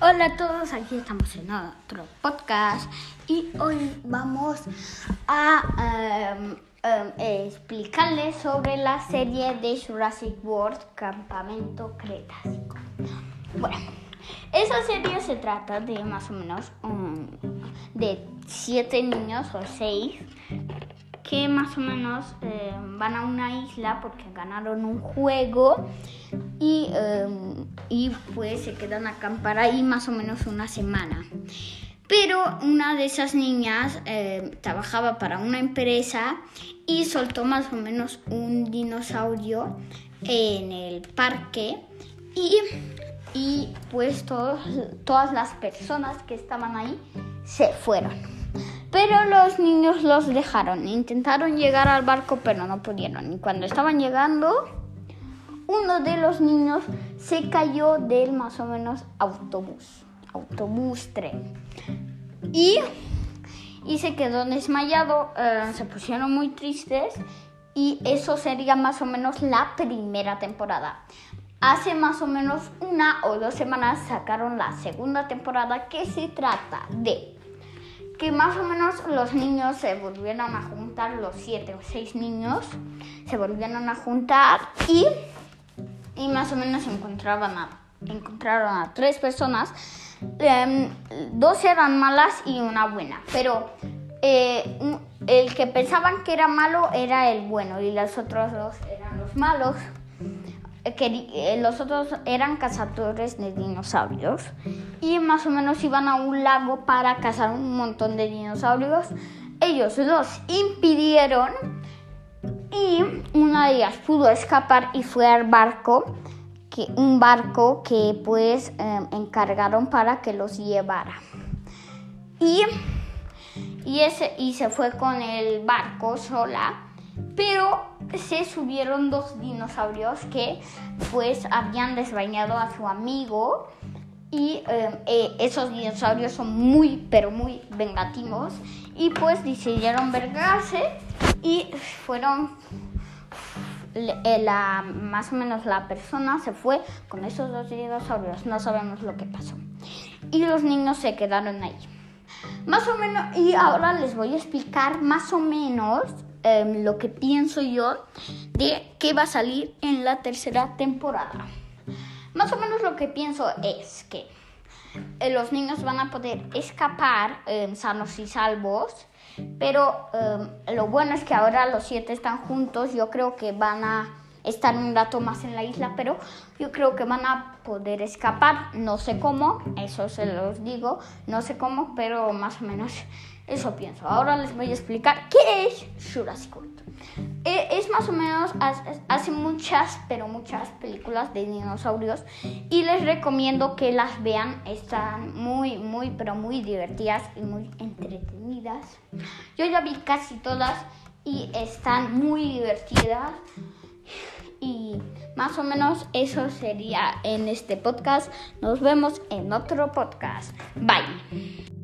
Hola a todos, aquí estamos en otro podcast y hoy vamos a em, em, explicarles sobre la serie de Jurassic World Campamento Cretácico. Bueno, esa serie se trata de más o menos de siete niños o seis que más o menos eh, van a una isla porque ganaron un juego y, eh, y pues se quedan a acampar ahí más o menos una semana. Pero una de esas niñas eh, trabajaba para una empresa y soltó más o menos un dinosaurio en el parque y, y pues todos, todas las personas que estaban ahí se fueron. Pero los niños los dejaron. Intentaron llegar al barco, pero no pudieron. Y cuando estaban llegando, uno de los niños se cayó del más o menos autobús. Autobús tren. Y, y se quedó desmayado. Eh, se pusieron muy tristes. Y eso sería más o menos la primera temporada. Hace más o menos una o dos semanas sacaron la segunda temporada que se trata de que más o menos los niños se volvieron a juntar, los siete o seis niños se volvieron a juntar y, y más o menos encontraban encontraron a tres personas. Em, dos eran malas y una buena, pero eh, el que pensaban que era malo era el bueno y los otros dos eran los malos que eh, los otros eran cazadores de dinosaurios y más o menos iban a un lago para cazar un montón de dinosaurios. Ellos los impidieron y una de ellas pudo escapar y fue al barco, que, un barco que pues em, encargaron para que los llevara. Y, y, ese, y se fue con el barco sola pero se subieron dos dinosaurios que pues habían desbañado a su amigo y eh, eh, esos dinosaurios son muy pero muy vengativos y pues decidieron vergarse y fueron eh, la, más o menos la persona se fue con esos dos dinosaurios no sabemos lo que pasó y los niños se quedaron ahí más o menos y ahora les voy a explicar más o menos Em, lo que pienso yo de que va a salir en la tercera temporada. Más o menos lo que pienso es que eh, los niños van a poder escapar em, sanos y salvos, pero em, lo bueno es que ahora los siete están juntos, yo creo que van a estar un rato más en la isla, pero yo creo que van a poder escapar, no sé cómo, eso se los digo, no sé cómo, pero más o menos eso pienso. Ahora les voy a explicar qué es Jurassic World. Eh, es más o menos, hace muchas, pero muchas películas de dinosaurios y les recomiendo que las vean. Están muy, muy, pero muy divertidas y muy entretenidas. Yo ya vi casi todas y están muy divertidas. Y más o menos eso sería en este podcast. Nos vemos en otro podcast. Bye.